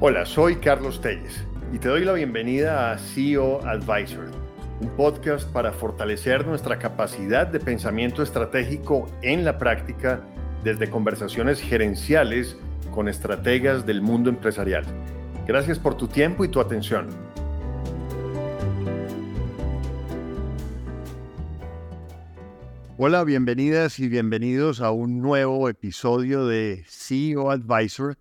Hola, soy Carlos Telles y te doy la bienvenida a CEO Advisor, un podcast para fortalecer nuestra capacidad de pensamiento estratégico en la práctica desde conversaciones gerenciales con estrategas del mundo empresarial. Gracias por tu tiempo y tu atención. Hola, bienvenidas y bienvenidos a un nuevo episodio de CEO Advisor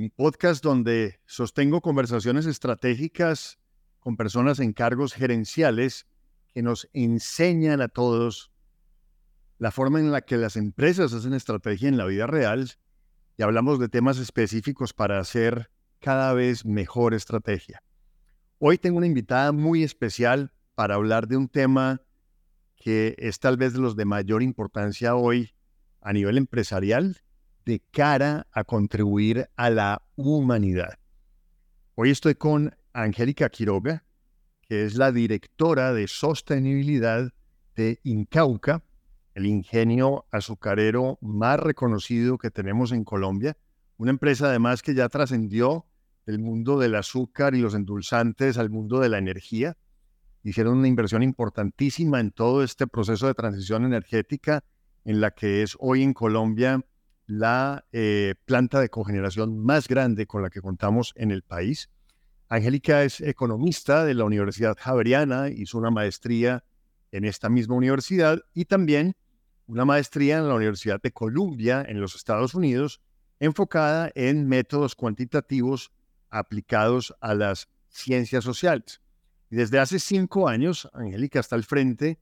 un podcast donde sostengo conversaciones estratégicas con personas en cargos gerenciales que nos enseñan a todos la forma en la que las empresas hacen estrategia en la vida real y hablamos de temas específicos para hacer cada vez mejor estrategia. Hoy tengo una invitada muy especial para hablar de un tema que es tal vez de los de mayor importancia hoy a nivel empresarial de cara a contribuir a la humanidad. Hoy estoy con Angélica Quiroga, que es la directora de sostenibilidad de Incauca, el ingenio azucarero más reconocido que tenemos en Colombia, una empresa además que ya trascendió del mundo del azúcar y los endulzantes al mundo de la energía. Hicieron una inversión importantísima en todo este proceso de transición energética en la que es hoy en Colombia la eh, planta de cogeneración más grande con la que contamos en el país. Angélica es economista de la Universidad Javeriana, hizo una maestría en esta misma universidad y también una maestría en la Universidad de Columbia en los Estados Unidos, enfocada en métodos cuantitativos aplicados a las ciencias sociales. Y desde hace cinco años, Angélica está al frente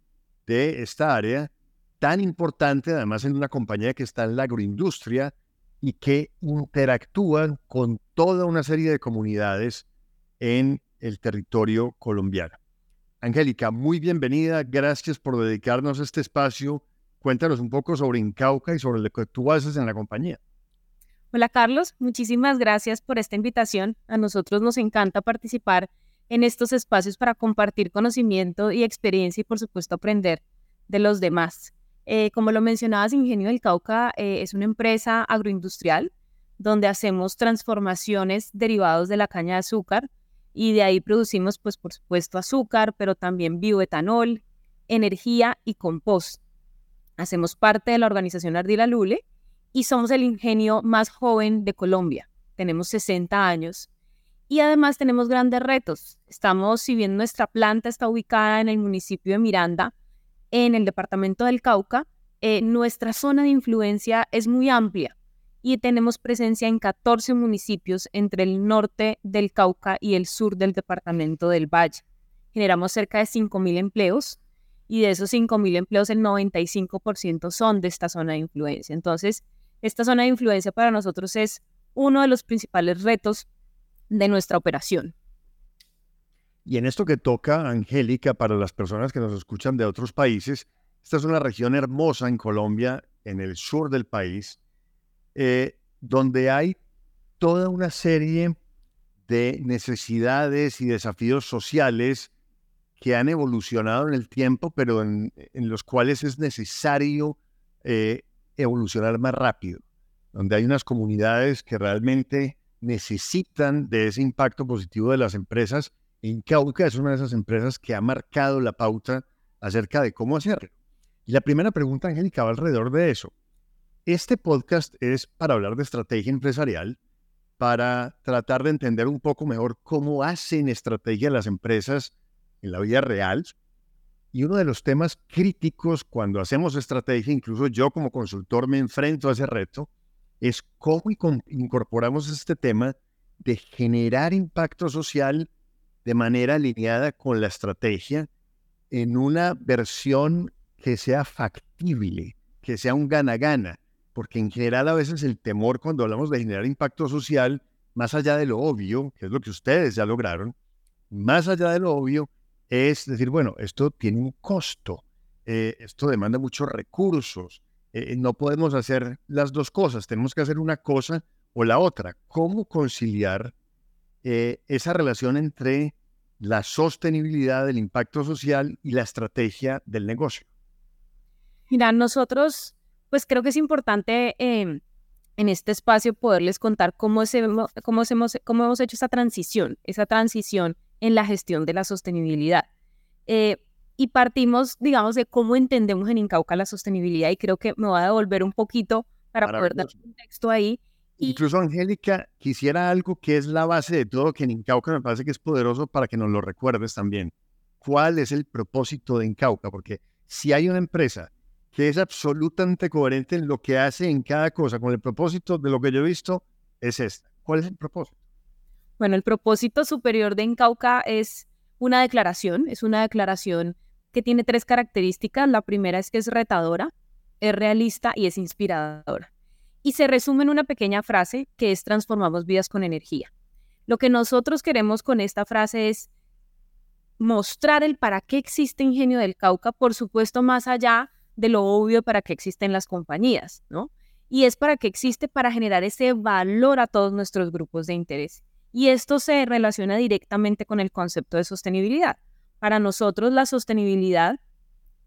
de esta área tan importante, además en una compañía que está en la agroindustria y que interactúan con toda una serie de comunidades en el territorio colombiano. Angélica, muy bienvenida, gracias por dedicarnos este espacio. Cuéntanos un poco sobre Incauca y sobre lo que tú haces en la compañía. Hola Carlos, muchísimas gracias por esta invitación. A nosotros nos encanta participar en estos espacios para compartir conocimiento y experiencia y por supuesto aprender de los demás. Eh, como lo mencionabas, Ingenio del Cauca eh, es una empresa agroindustrial donde hacemos transformaciones derivados de la caña de azúcar y de ahí producimos, pues por supuesto, azúcar, pero también bioetanol, energía y compost. Hacemos parte de la organización Ardila Lule y somos el ingenio más joven de Colombia. Tenemos 60 años y además tenemos grandes retos. Estamos, si bien nuestra planta está ubicada en el municipio de Miranda, en el departamento del Cauca, eh, nuestra zona de influencia es muy amplia y tenemos presencia en 14 municipios entre el norte del Cauca y el sur del departamento del Valle. Generamos cerca de 5.000 empleos y de esos 5.000 empleos el 95% son de esta zona de influencia. Entonces, esta zona de influencia para nosotros es uno de los principales retos de nuestra operación. Y en esto que toca, Angélica, para las personas que nos escuchan de otros países, esta es una región hermosa en Colombia, en el sur del país, eh, donde hay toda una serie de necesidades y desafíos sociales que han evolucionado en el tiempo, pero en, los cuales es necesario eh, evolucionar más rápido, donde hay unas comunidades que realmente necesitan de ese impacto positivo de las empresas Incauca es una de esas empresas que ha marcado la pauta acerca de cómo hacerlo. Y la primera pregunta, Angélica, va alrededor de eso. Este podcast es para hablar de estrategia empresarial, para tratar de entender un poco mejor cómo hacen estrategia las empresas en la vida real. Y uno de los temas críticos cuando hacemos estrategia, incluso yo como consultor me enfrento a ese reto, es cómo incorporamos este tema de generar impacto social de manera alineada con la estrategia en una versión que sea factible, que sea un gana-gana, porque en general a veces el temor cuando hablamos de generar impacto social, más allá de lo obvio, que es lo que ustedes ya lograron, más allá de lo obvio, es decir, bueno, esto tiene un costo, eh, esto demanda muchos recursos, eh, no podemos hacer las dos cosas, tenemos que hacer una cosa o la otra. ¿Cómo conciliar eh, esa relación entre la sostenibilidad del impacto social y la estrategia del negocio? Mira, nosotros, pues creo que es importante em, en este espacio poderles contar cómo, cómo, hemos, cómo hemos hecho esa transición, esa transición en la gestión de la sostenibilidad. Eh, y partimos, digamos, de cómo entendemos en Incauca la sostenibilidad y creo que me voy a devolver un poquito para poder dar contexto ahí. Incluso, Angélica, quisiera algo que es la base de todo, que en Incauca me parece que es poderoso para que nos lo recuerdes también. ¿Cuál es el propósito de Incauca? Porque si hay una empresa que es absolutamente coherente en lo que hace en cada cosa, con el propósito de lo que yo he visto, es esta. ¿Cuál es el propósito? Bueno, el propósito superior de Incauca es una declaración, es una declaración que tiene tres características. La primera es que es retadora, es realista y es inspiradora. Y se resume en una pequeña frase que es transformamos vidas con energía. Lo que nosotros queremos con esta frase es mostrar el para qué existe Ingenio del Cauca, por supuesto, más allá de lo obvio para qué existen las compañías, ¿no? Y es para que existe para generar ese valor a todos nuestros grupos de interés. Y esto se relaciona directamente con el concepto de sostenibilidad. Para nosotros la sostenibilidad,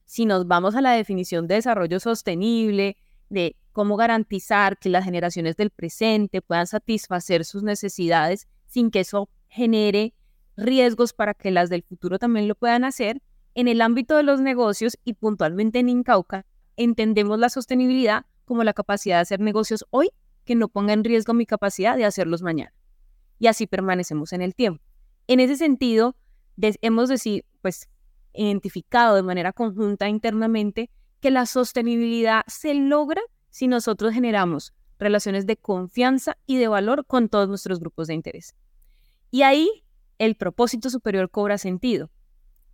si nos vamos a la definición de desarrollo sostenible, de cómo garantizar que las generaciones del presente puedan satisfacer sus necesidades sin que eso genere riesgos para que las del futuro también lo puedan hacer, en el ámbito de los negocios y puntualmente en Incauca, entendemos la sostenibilidad como la capacidad de hacer negocios hoy que no ponga en riesgo mi capacidad de hacerlos mañana. Y así permanecemos en el tiempo. En ese sentido, hemos decir, pues, identificado de manera conjunta internamente que la sostenibilidad se logra si nosotros generamos relaciones de confianza y de valor con todos nuestros grupos de interés. Y ahí el propósito superior cobra sentido,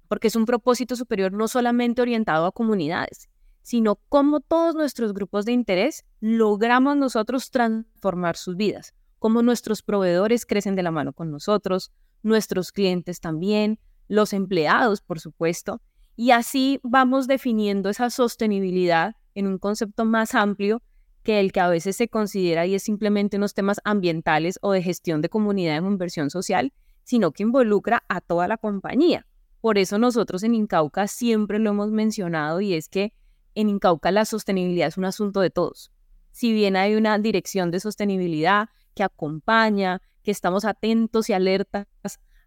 porque es un propósito superior no solamente orientado a comunidades, sino cómo todos nuestros grupos de interés logramos nosotros transformar sus vidas, cómo nuestros proveedores crecen de la mano con nosotros, nuestros clientes también, los empleados, por supuesto, y así vamos definiendo esa sostenibilidad en un concepto más amplio que el que a veces se considera y es simplemente unos temas ambientales o de gestión de comunidad en inversión social, sino que involucra a toda la compañía. Por eso nosotros en Incauca siempre lo hemos mencionado y es que en Incauca la sostenibilidad es un asunto de todos. Si bien hay una dirección de sostenibilidad que acompaña, que estamos atentos y alertas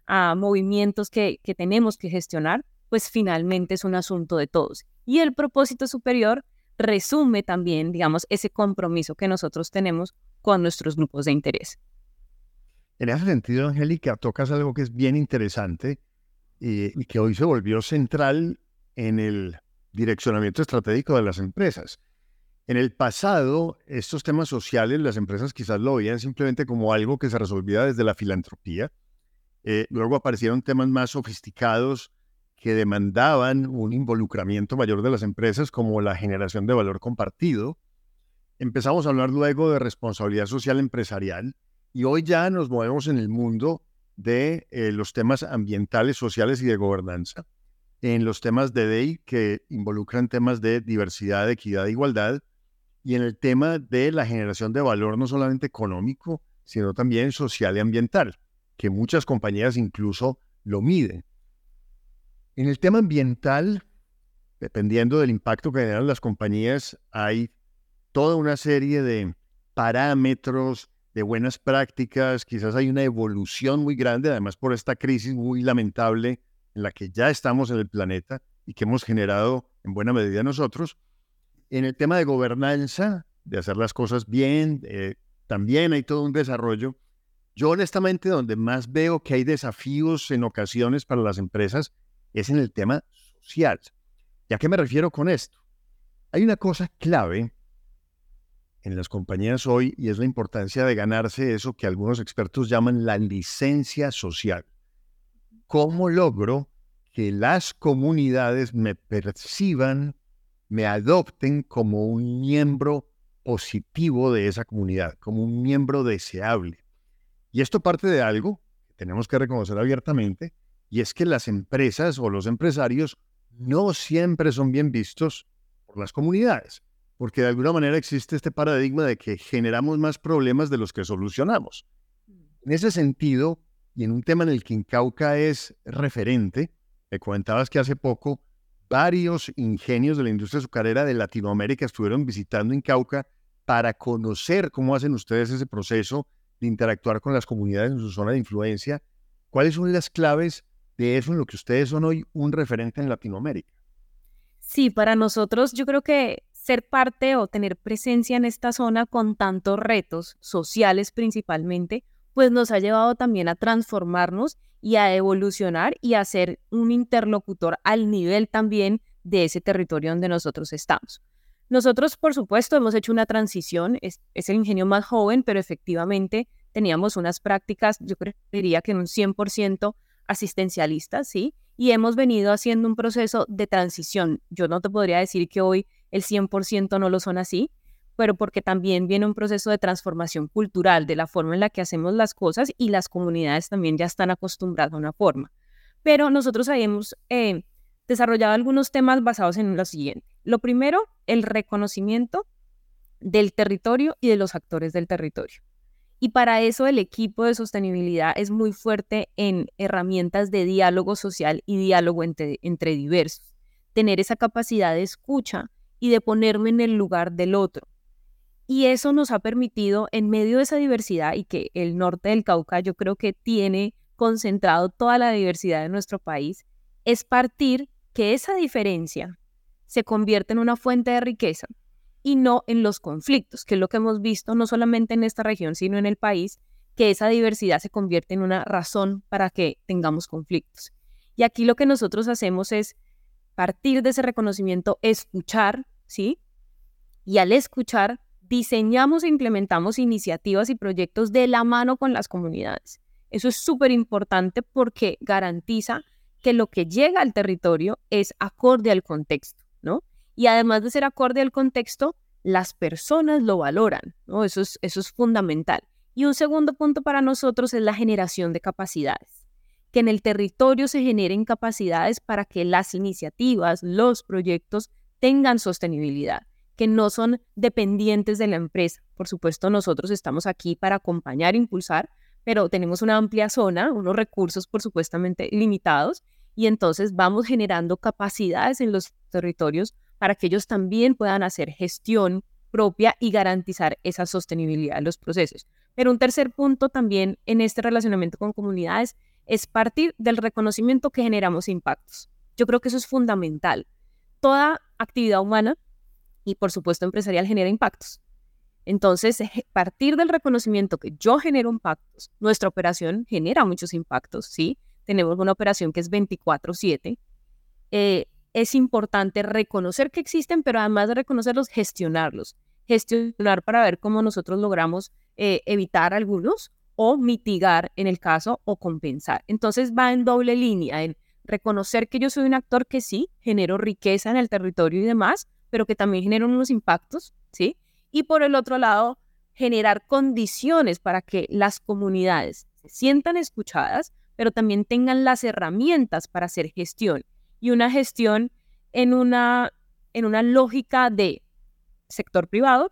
a movimientos que, que tenemos que gestionar, pues finalmente es un asunto de todos. Y el propósito superior resume también, digamos, ese compromiso que nosotros tenemos con nuestros grupos de interés. En ese sentido, Angélica, tocas algo que es bien interesante eh, y, que hoy se volvió central en el direccionamiento estratégico de las empresas. En el pasado, estos temas sociales, las empresas quizás lo veían simplemente como algo que se resolvía desde la filantropía. Eh, luego aparecieron temas más sofisticados que demandaban un involucramiento mayor de las empresas, como la generación de valor compartido. Empezamos a hablar luego de responsabilidad social empresarial y hoy ya nos movemos en el mundo de eh, los temas ambientales, sociales y de gobernanza, en los temas de DEI que involucran temas de diversidad, equidad e igualdad, y en el tema de la generación de valor no solamente económico, sino también social y ambiental, que muchas compañías incluso lo miden. En el tema ambiental, dependiendo del impacto que generan las compañías, hay toda una serie de parámetros, de buenas prácticas, quizás hay una evolución muy grande, además por esta crisis muy lamentable en la que ya estamos en el planeta y que hemos generado en buena medida nosotros. En el tema de gobernanza, de hacer las cosas bien, eh, también hay todo un desarrollo. Yo honestamente donde más veo que hay desafíos en ocasiones para las empresas es en el tema social. ¿Y a qué me refiero con esto? Hay una cosa clave en las compañías hoy y es la importancia de ganarse eso que algunos expertos llaman la licencia social. ¿Cómo logro que las comunidades me perciban, me adopten como un miembro positivo de esa comunidad, como un miembro deseable? Y esto parte de algo que tenemos que reconocer abiertamente, y es que las empresas o los empresarios no siempre son bien vistos por las comunidades porque de alguna manera existe este paradigma de que generamos más problemas de los que solucionamos. Mm. En ese sentido, y en un tema en el que Incauca es referente, me comentabas que hace poco varios ingenios de la industria azucarera de Latinoamérica estuvieron visitando Incauca para conocer cómo hacen ustedes ese proceso de interactuar con las comunidades en su zona de influencia. ¿Cuáles son las claves de eso en lo que ustedes son hoy un referente en Latinoamérica? Sí, para nosotros yo creo que ser parte o tener presencia en esta zona con tantos retos sociales principalmente, pues nos ha llevado también a transformarnos y a evolucionar y a ser un interlocutor al nivel también de ese territorio donde nosotros estamos. Nosotros, por supuesto, hemos hecho una transición, es, el ingenio más joven, pero efectivamente teníamos unas prácticas, yo diría que en un 100% asistencialistas, ¿sí? Y hemos venido haciendo un proceso de transición. Yo no te podría decir que hoy el 100% no lo son así, pero porque también viene un proceso de transformación cultural de la forma en la que hacemos las cosas y las comunidades también ya están acostumbradas a una forma. Pero nosotros hemos eh, desarrollado algunos temas basados en lo siguiente. Lo primero, el reconocimiento del territorio y de los actores del territorio. Y para eso el equipo de sostenibilidad es muy fuerte en herramientas de diálogo social y diálogo entre, entre diversos. Tener esa capacidad de escucha y de ponerme en el lugar del otro. Y eso nos ha permitido, en medio de esa diversidad, y que el norte del Cauca yo creo que tiene concentrado toda la diversidad de nuestro país, es partir que esa diferencia se convierte en una fuente de riqueza y no en los conflictos, que es lo que hemos visto no solamente en esta región, sino en el país, que esa diversidad se convierte en una razón para que tengamos conflictos. Y aquí lo que nosotros hacemos es partir de ese reconocimiento, escuchar, ¿sí? Y al escuchar, diseñamos e implementamos iniciativas y proyectos de la mano con las comunidades. Eso es súper importante porque garantiza que lo que llega al territorio es acorde al contexto. Y además de ser acorde al contexto, las personas lo valoran. Eso es, eso es fundamental. Y un segundo punto para nosotros es la generación de capacidades. Que en el territorio se generen capacidades para que las iniciativas, los proyectos tengan sostenibilidad, que no son dependientes de la empresa. Por supuesto, nosotros estamos aquí para acompañar, impulsar, pero tenemos una amplia zona, unos recursos por supuestamente limitados, y entonces vamos generando capacidades en los territorios para que ellos también puedan hacer gestión propia y garantizar esa sostenibilidad de los procesos. Pero un tercer punto también en este relacionamiento con comunidades es partir del reconocimiento que generamos impactos. Yo creo que eso es fundamental. Toda actividad humana y por supuesto empresarial genera impactos. Entonces, partir del reconocimiento que yo genero impactos, nuestra operación genera muchos impactos, ¿sí? Tenemos una operación que es 24/7. Eh, es importante reconocer que existen, pero además de reconocerlos, gestionarlos. Gestionar para ver cómo nosotros logramos eh, evitar algunos o mitigar en el caso o compensar. Entonces va en doble línea, en reconocer que yo soy un actor que sí, genero riqueza en el territorio y demás, pero que también genero unos impactos, ¿sí? y por el otro lado, generar condiciones para que las comunidades se sientan escuchadas, pero también tengan las herramientas para hacer gestión y una gestión en una, en una lógica de sector privado,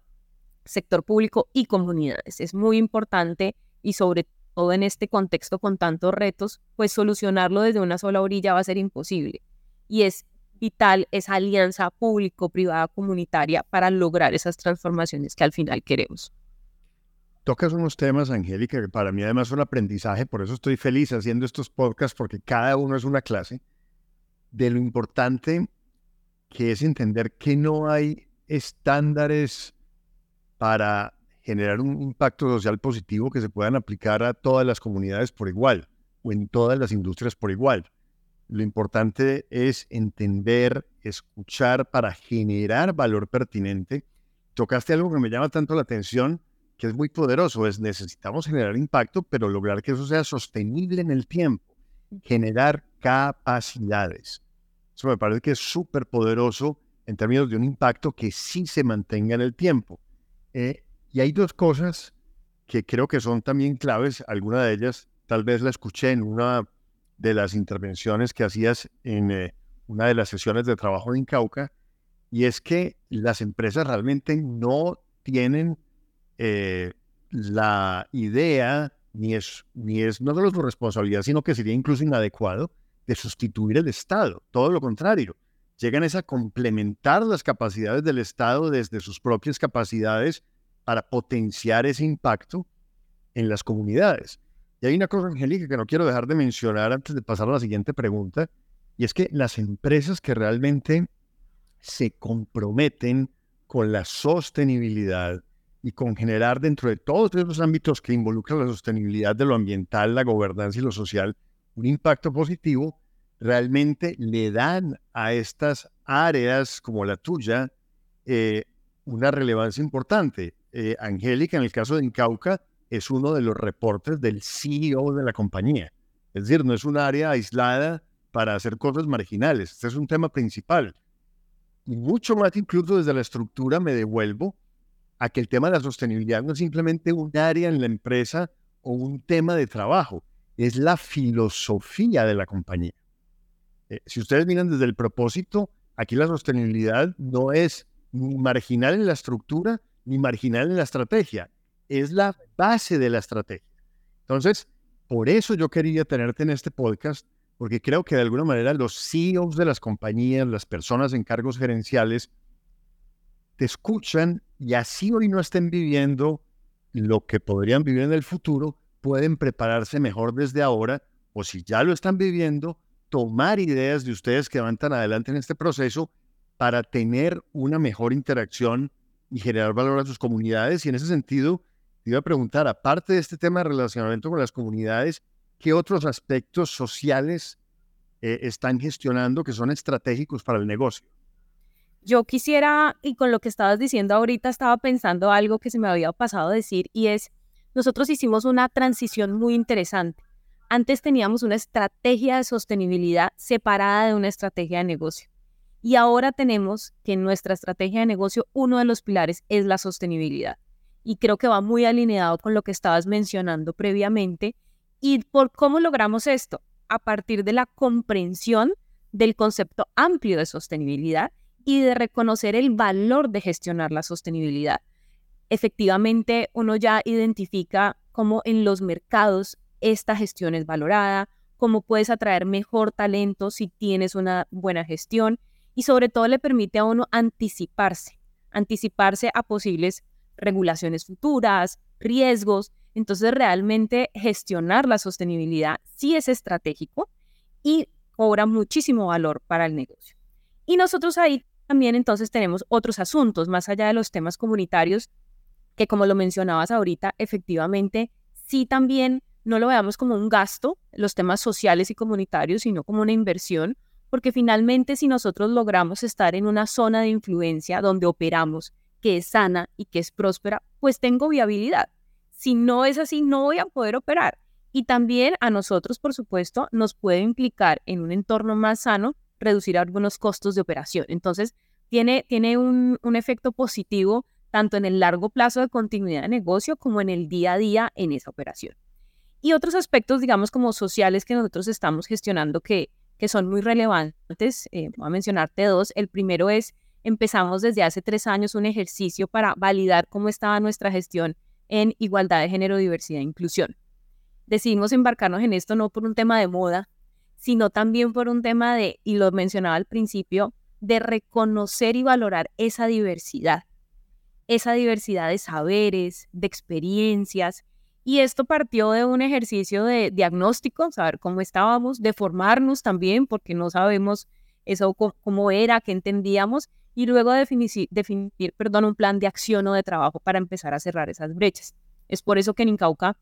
sector público y comunidades. Es muy importante y sobre todo en este contexto con tantos retos, pues solucionarlo desde una sola orilla va a ser imposible. Y es vital esa alianza público-privada comunitaria para lograr esas transformaciones que al final queremos. Tocas unos temas, Angélica, que para mí además son aprendizaje, por eso estoy feliz haciendo estos podcasts, porque cada uno es una clase de lo importante que es entender que no hay estándares para generar un impacto social positivo que se puedan aplicar a todas las comunidades por igual o en todas las industrias por igual. Lo importante es entender, escuchar para generar valor pertinente. Tocaste algo que me llama tanto la atención, que es muy poderoso, es necesitamos generar impacto, pero lograr que eso sea sostenible en el tiempo, generar capacidades. Eso me parece que es súper poderoso en términos de un impacto que sí se mantenga en el tiempo. Eh, y hay dos cosas que creo que son también claves, alguna de ellas tal vez la escuché en una de las intervenciones que hacías en eh, una de las sesiones de trabajo en Cauca, y es que las empresas realmente no tienen eh, la idea, ni es, ni es no solo su responsabilidad, sino que sería incluso inadecuado de sustituir el Estado. Todo lo contrario, llegan a complementar las capacidades del Estado desde sus propias capacidades para potenciar ese impacto en las comunidades. Y hay una cosa, Angélica, que no quiero dejar de mencionar antes de pasar a la siguiente pregunta, y es que las empresas que realmente se comprometen con la sostenibilidad y con generar dentro de todos esos ámbitos que involucran la sostenibilidad de lo ambiental, la gobernanza y lo social, un impacto positivo, realmente le dan a estas áreas como la tuya eh, una relevancia importante. Eh, Angélica, en el caso de Incauca, es uno de los reportes del CEO de la compañía. Es decir, no es un área aislada para hacer cosas marginales. Este es un tema principal. Y mucho más incluso desde la estructura me devuelvo a que el tema de la sostenibilidad no es simplemente un área en la empresa o un tema de trabajo, es la filosofía de la compañía. Eh, si ustedes miran desde el propósito, aquí la sostenibilidad no es ni marginal en la estructura ni marginal en la estrategia, es la base de la estrategia. Entonces, por eso yo quería tenerte en este podcast, porque creo que de alguna manera los CEOs de las compañías, las personas en cargos gerenciales, te escuchan y así hoy no estén viviendo lo que podrían vivir en el futuro, pueden prepararse mejor desde ahora o si ya lo están viviendo, tomar ideas de ustedes que van tan adelante en este proceso para tener una mejor interacción y generar valor a sus comunidades. Y en ese sentido, te iba a preguntar, aparte de este tema de relacionamiento con las comunidades, ¿qué otros aspectos sociales eh, están gestionando que son estratégicos para el negocio? Yo quisiera, y con lo que estabas diciendo ahorita, estaba pensando algo que se me había pasado decir, y es, nosotros hicimos una transición muy interesante. Antes teníamos una estrategia de sostenibilidad separada de una estrategia de negocio. Y ahora tenemos que en nuestra estrategia de negocio uno de los pilares es la sostenibilidad. Y creo que va muy alineado con lo que estabas mencionando previamente. ¿Y por cómo logramos esto? A partir de la comprensión del concepto amplio de sostenibilidad y de reconocer el valor de gestionar la sostenibilidad. Efectivamente, uno ya identifica cómo en los mercados esta gestión es valorada, cómo puedes atraer mejor talento si tienes una buena gestión y sobre todo le permite a uno anticiparse, anticiparse a posibles regulaciones futuras, riesgos. Entonces realmente gestionar la sostenibilidad sí es estratégico y cobra muchísimo valor para el negocio. Y nosotros ahí también entonces tenemos otros asuntos más allá de los temas comunitarios que como lo mencionabas ahorita, efectivamente sí también no lo veamos como un gasto, los temas sociales y comunitarios, sino como una inversión, porque finalmente si nosotros logramos estar en una zona de influencia donde operamos, que es sana y que es próspera, pues tengo viabilidad. Si no es así, no voy a poder operar. Y también a nosotros, por supuesto, nos puede implicar en un entorno más sano reducir algunos costos de operación. Entonces, tiene, tiene un, un efecto positivo tanto en el largo plazo de continuidad de negocio como en el día a día en esa operación. Y otros aspectos, digamos, como sociales que nosotros estamos gestionando que, que son muy relevantes. Eh, voy a mencionarte dos. El primero es, empezamos desde hace tres años un ejercicio para validar cómo estaba nuestra gestión en igualdad de género, diversidad e inclusión. Decidimos embarcarnos en esto no por un tema de moda, sino también por un tema de, y lo mencionaba al principio, de reconocer y valorar esa diversidad, esa diversidad de saberes, de experiencias, y esto partió de un ejercicio de diagnóstico, saber cómo estábamos, de formarnos también, porque no sabemos eso cómo era, qué entendíamos, y luego definir, definir un plan de acción o de trabajo para empezar a cerrar esas brechas. Es por eso que en Incauca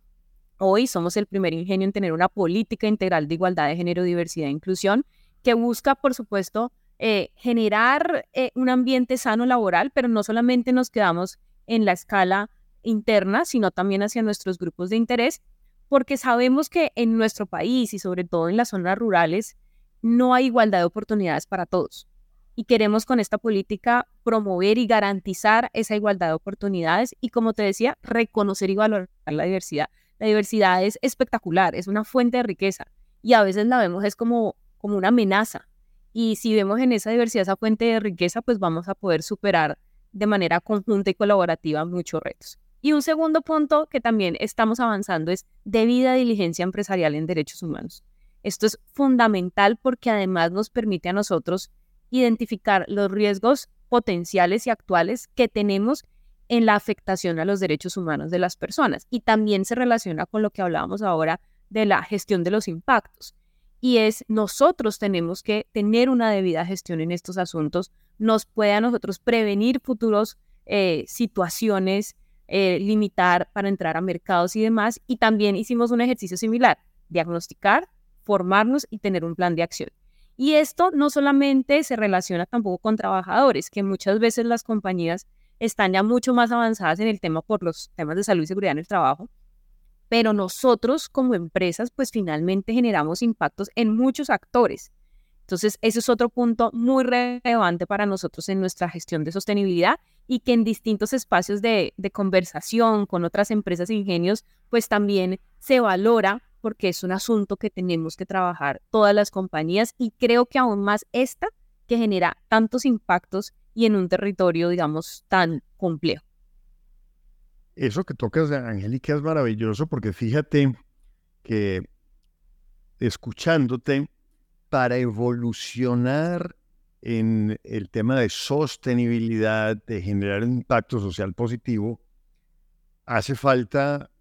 hoy somos el primer ingenio en tener una política integral de igualdad de género, diversidad e inclusión, que busca, por supuesto, eh, generar eh, un ambiente sano laboral, pero no solamente nos quedamos en la escala interna, sino también hacia nuestros grupos de interés, porque sabemos que en nuestro país y sobre todo en las zonas rurales no hay igualdad de oportunidades para todos. Y queremos con esta política promover y garantizar esa igualdad de oportunidades y, como te decía, reconocer y valorar la diversidad. La diversidad es espectacular, es una fuente de riqueza y a veces la vemos es como, como una amenaza. Y si vemos en esa diversidad esa fuente de riqueza, pues vamos a poder superar de manera conjunta y colaborativa muchos retos. Y un segundo punto que también estamos avanzando es debida diligencia empresarial en derechos humanos. Esto es fundamental porque además nos permite a nosotros identificar los riesgos potenciales y actuales que tenemos en la afectación a los derechos humanos de las personas. Y también se relaciona con lo que hablábamos ahora de la gestión de los impactos. Y es nosotros tenemos que tener una debida gestión en estos asuntos, nos puede a nosotros prevenir futuros eh, situaciones, eh, limitar para entrar a mercados y demás. Y también hicimos un ejercicio similar, diagnosticar, formarnos y tener un plan de acción. Y esto no solamente se relaciona tampoco con trabajadores, que muchas veces las compañías están ya mucho más avanzadas en el tema por los temas de salud y seguridad en el trabajo, pero nosotros como empresas pues finalmente generamos impactos en muchos actores. Entonces, ese es otro punto muy relevante para nosotros en nuestra gestión de sostenibilidad y que en distintos espacios de, de conversación con otras empresas e ingenios, pues también se valora porque es un asunto que tenemos que trabajar todas las compañías y creo que aún más esta que genera tantos impactos y en un territorio, digamos, tan complejo. Eso que tocas, Angélica, es maravilloso porque fíjate que escuchándote, para evolucionar en el tema de sostenibilidad, de generar un impacto social positivo, hace falta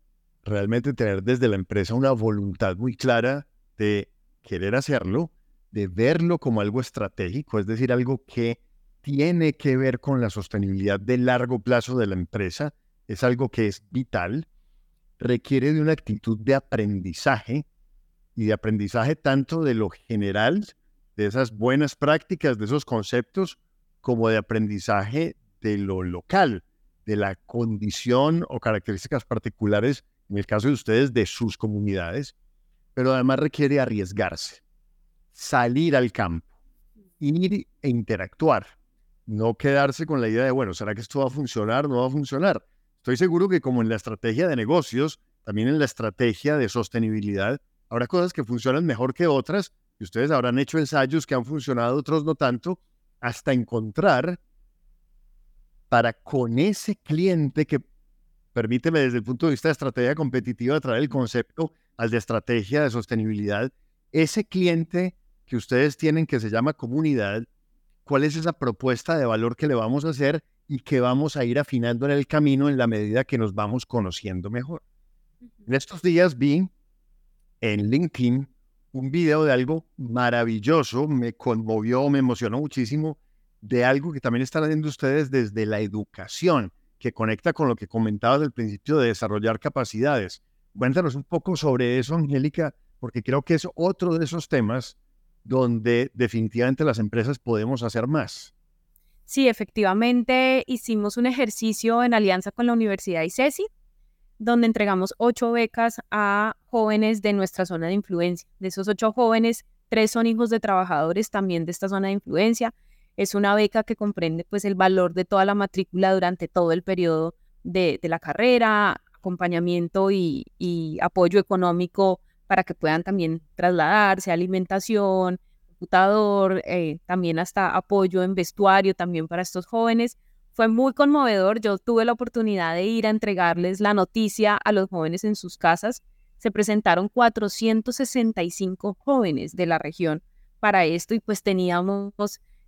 realmente tener desde la empresa una voluntad muy clara de querer hacerlo, de verlo como algo estratégico, es decir, algo que tiene que ver con la sostenibilidad de largo plazo de la empresa, es algo que es vital, requiere de una actitud de aprendizaje y de aprendizaje tanto de lo general, de esas buenas prácticas, de esos conceptos, como de aprendizaje de lo local, de la condición o características particulares, en el caso de ustedes, de sus comunidades, pero además requiere arriesgarse, salir al campo, ir e interactuar no quedarse con la idea de, bueno, ¿será que esto va a funcionar? ¿No va a funcionar? Estoy seguro que como en la estrategia de negocios, también en la estrategia de sostenibilidad, habrá cosas que funcionan mejor que otras y ustedes habrán hecho ensayos que han funcionado, otros no tanto, hasta encontrar para con ese cliente que, permíteme desde el punto de vista de estrategia competitiva, traer el concepto al de estrategia de sostenibilidad, ese cliente que ustedes tienen que se llama comunidad, cuál es esa propuesta de valor que le vamos a hacer y que vamos a ir afinando en el camino en la medida que nos vamos conociendo mejor. En estos días vi en LinkedIn un video de algo maravilloso, me conmovió, me emocionó muchísimo, de algo que también están haciendo ustedes desde la educación, que conecta con lo que comentabas al principio de desarrollar capacidades. Cuéntanos un poco sobre eso, Angélica, porque creo que es otro de esos temas donde definitivamente las empresas podemos hacer más. Sí, efectivamente hicimos un ejercicio en alianza con la Universidad ICESI, donde entregamos ocho becas a jóvenes de nuestra zona de influencia. De esos ocho jóvenes, tres son hijos de trabajadores también de esta zona de influencia. Es una beca que comprende pues el valor de toda la matrícula durante todo el periodo de, la carrera, acompañamiento y, apoyo económico para que puedan también trasladarse, alimentación, computador, eh, también hasta apoyo en vestuario también para estos jóvenes. Fue muy conmovedor. Yo tuve la oportunidad de ir a entregarles la noticia a los jóvenes en sus casas. Se presentaron 465 jóvenes de la región para esto y pues teníamos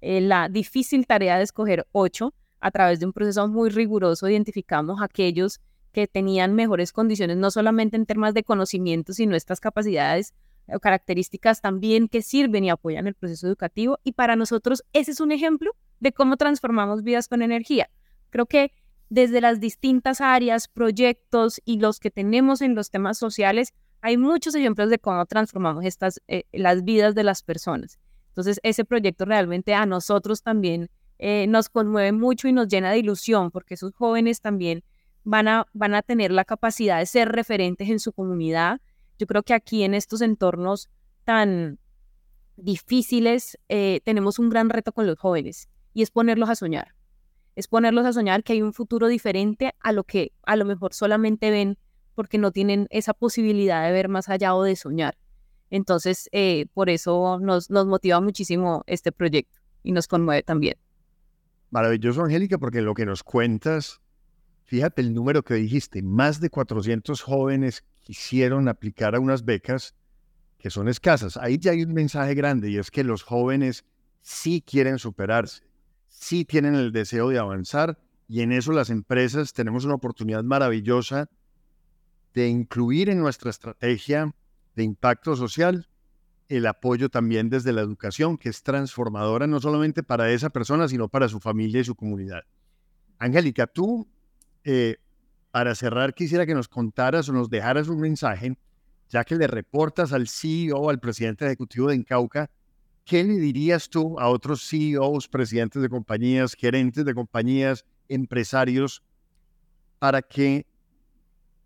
eh, la difícil tarea de escoger ocho a través de un proceso muy riguroso. Identificamos aquellos que tenían mejores condiciones, no solamente en temas de conocimiento, sino estas capacidades o características también que sirven y apoyan el proceso educativo. Y para nosotros ese es un ejemplo de cómo transformamos vidas con energía. Creo que desde las distintas áreas, proyectos y los que tenemos en los temas sociales, hay muchos ejemplos de cómo transformamos estas, eh, las vidas de las personas. Entonces, ese proyecto realmente a nosotros también eh, nos conmueve mucho y nos llena de ilusión, porque esos jóvenes también van a, van a tener la capacidad de ser referentes en su comunidad. Yo creo que aquí en estos entornos tan difíciles eh, tenemos un gran reto con los jóvenes y es ponerlos a soñar. Es ponerlos a soñar que hay un futuro diferente a lo que a lo mejor solamente ven porque no tienen esa posibilidad de ver más allá o de soñar. Entonces, eh, por eso nos, nos motiva muchísimo este proyecto y nos conmueve también. Maravilloso, Angélica, porque lo que nos cuentas Fíjate el número que dijiste, más de 400 jóvenes quisieron aplicar a unas becas que son escasas. Ahí ya hay un mensaje grande y es que los jóvenes sí quieren superarse, sí tienen el deseo de avanzar Y en eso las empresas tenemos una oportunidad maravillosa de incluir en nuestra estrategia de impacto social el apoyo también desde la educación, que es transformadora no solamente para esa persona, sino para su familia y su comunidad. Angélica, tú, eh, para cerrar, quisiera que nos contaras o nos dejaras un mensaje, ya que le reportas al CEO, al presidente ejecutivo de Encauca, ¿qué le dirías tú a otros CEOs, presidentes de compañías, gerentes de compañías, empresarios, para que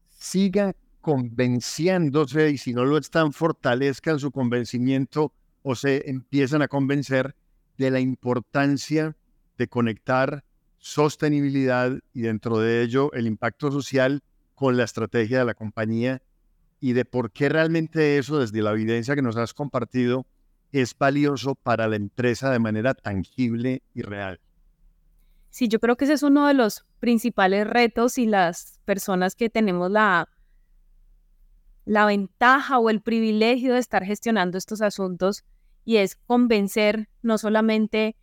siga convenciéndose y si no lo están, fortalezcan su convencimiento o se empiezan a convencer de la importancia de conectar sostenibilidad y dentro de ello el impacto social con la estrategia de la compañía y de por qué realmente eso, desde la evidencia que nos has compartido, es valioso para la empresa de manera tangible y real. Sí, yo creo que ese es uno de los principales retos y las personas que tenemos la la ventaja o el privilegio de estar gestionando estos asuntos y es convencer no solamente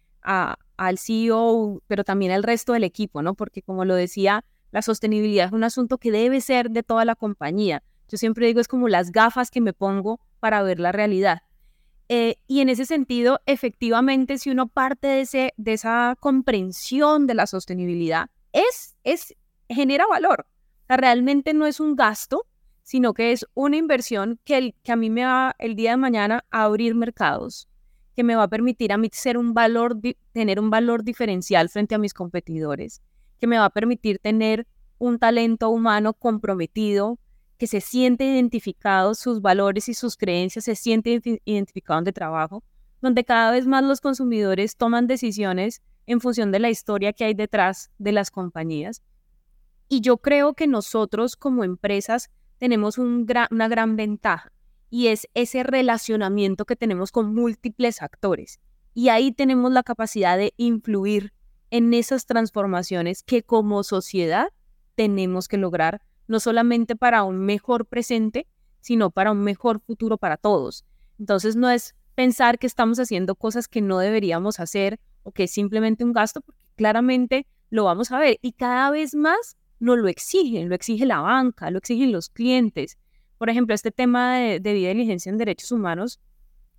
al CEO, pero también al resto del equipo, ¿no? Porque como lo decía, la sostenibilidad es un asunto que debe ser de toda la compañía. Yo siempre digo, es como las gafas que me pongo para ver la realidad. Eh, y en ese sentido, efectivamente, si uno parte de, ese, de esa comprensión de la sostenibilidad, es, es, genera valor. Realmente no es un gasto, sino que es una inversión que, que a mí me va el día de mañana a abrir mercados, que me va a permitir a mí ser un valor, tener un valor diferencial frente a mis competidores, que me va a permitir tener un talento humano comprometido, que se siente identificado, sus valores y sus creencias se siente identificado de trabajo, donde cada vez más los consumidores toman decisiones en función de la historia que hay detrás de las compañías. Y yo creo que nosotros como empresas tenemos una gran ventaja y es ese relacionamiento que tenemos con múltiples actores. Y ahí tenemos la capacidad de influir en esas transformaciones que como sociedad tenemos que lograr, no solamente para un mejor presente, sino para un mejor futuro para todos. Entonces no es pensar que estamos haciendo cosas que no deberíamos hacer o que es simplemente un gasto, porque claramente lo vamos a ver. Y cada vez más no lo exigen, lo exige la banca, lo exigen los clientes. Por ejemplo, este tema de, de vida diligencia en derechos humanos,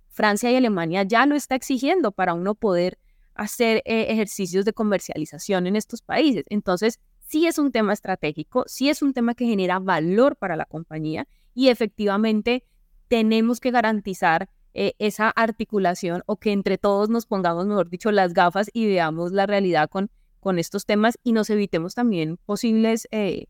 Francia y Alemania ya lo está exigiendo para uno poder hacer eh, ejercicios de comercialización en estos países. Entonces, sí es un tema estratégico, sí es un tema que genera valor para la compañía y efectivamente tenemos que garantizar eh, esa articulación o que entre todos nos pongamos, mejor dicho, las gafas y veamos la realidad con con estos temas y nos evitemos también posibles eh,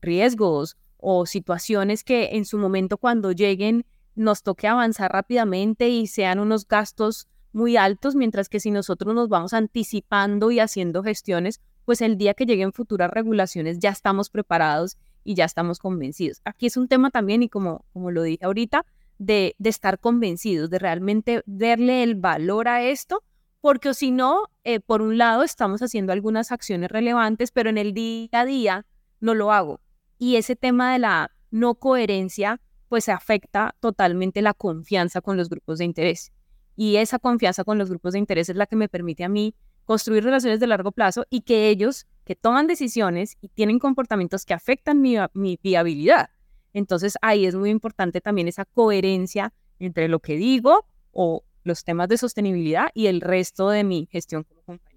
riesgos o situaciones que en su momento cuando lleguen nos toque avanzar rápidamente y sean unos gastos muy altos, mientras que si nosotros nos vamos anticipando y haciendo gestiones, pues el día que lleguen futuras regulaciones ya estamos preparados y ya estamos convencidos. Aquí es un tema también, y como, como lo dije ahorita, de, de estar convencidos, de realmente darle el valor a esto porque si no, eh, por un lado estamos haciendo algunas acciones relevantes, pero en el día a día no lo hago. Y ese tema de la no coherencia, pues afecta totalmente la confianza con los grupos de interés. Y esa confianza con los grupos de interés es la que me permite a mí construir relaciones de largo plazo y que ellos, que toman decisiones y tienen comportamientos que afectan mi, mi viabilidad. Entonces ahí es muy importante también esa coherencia entre lo que digo o los temas de sostenibilidad y el resto de mi gestión como compañía.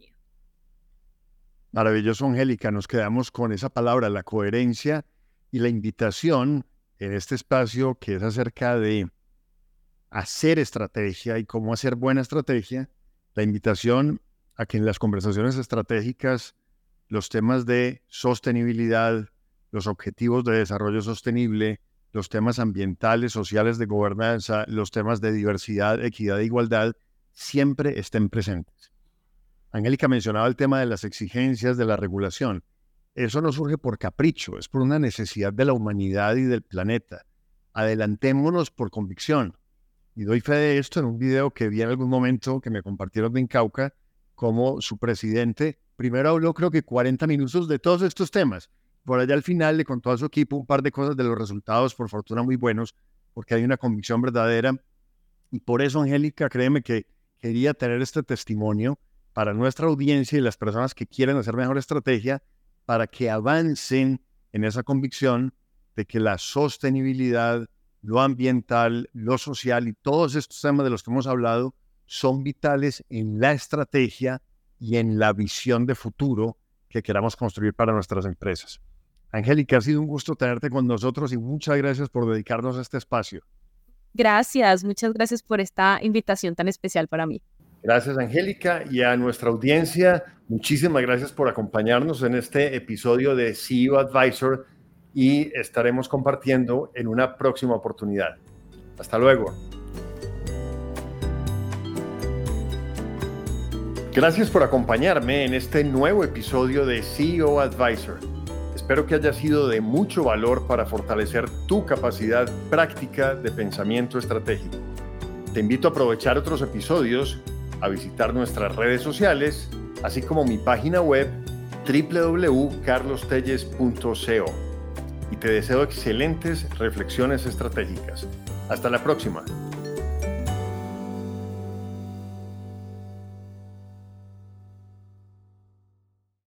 Maravilloso, Angélica. Nos quedamos con esa palabra, la coherencia y la invitación en este espacio que es acerca de hacer estrategia y cómo hacer buena estrategia. La invitación a que en las conversaciones estratégicas los temas de sostenibilidad, los objetivos de desarrollo sostenible, los temas ambientales, sociales, de gobernanza, los temas de diversidad, equidad e igualdad, siempre estén presentes. Angélica mencionaba el tema de las exigencias de la regulación. Eso no surge por capricho, es por una necesidad de la humanidad y del planeta. Adelantémonos por convicción. Y doy fe de esto en un video que vi en algún momento que me compartieron de Incauca, como su presidente primero habló creo que 40 minutos de todos estos temas por allá al final le contó a su equipo un par de cosas de los resultados, por fortuna muy buenos, porque hay una convicción verdadera. Y por eso, Angélica, créeme que quería tener este testimonio para nuestra audiencia y las personas que quieren hacer mejor estrategia para que avancen en esa convicción de que la sostenibilidad, lo ambiental, lo social y todos estos temas de los que hemos hablado son vitales en la estrategia y en la visión de futuro que queramos construir para nuestras empresas. Angélica, ha sido un gusto tenerte con nosotros y muchas gracias por dedicarnos a este espacio. Gracias, muchas gracias por esta invitación tan especial para mí. Gracias, Angélica, y a nuestra audiencia, muchísimas gracias por acompañarnos en este episodio de CEO Advisor y estaremos compartiendo en una próxima oportunidad. Hasta luego. Gracias por acompañarme en este nuevo episodio de CEO Advisor. Espero que haya sido de mucho valor para fortalecer tu capacidad práctica de pensamiento estratégico. Te invito a aprovechar otros episodios, a visitar nuestras redes sociales, así como mi página web www.carlostelles.co. Y te deseo excelentes reflexiones estratégicas. Hasta la próxima.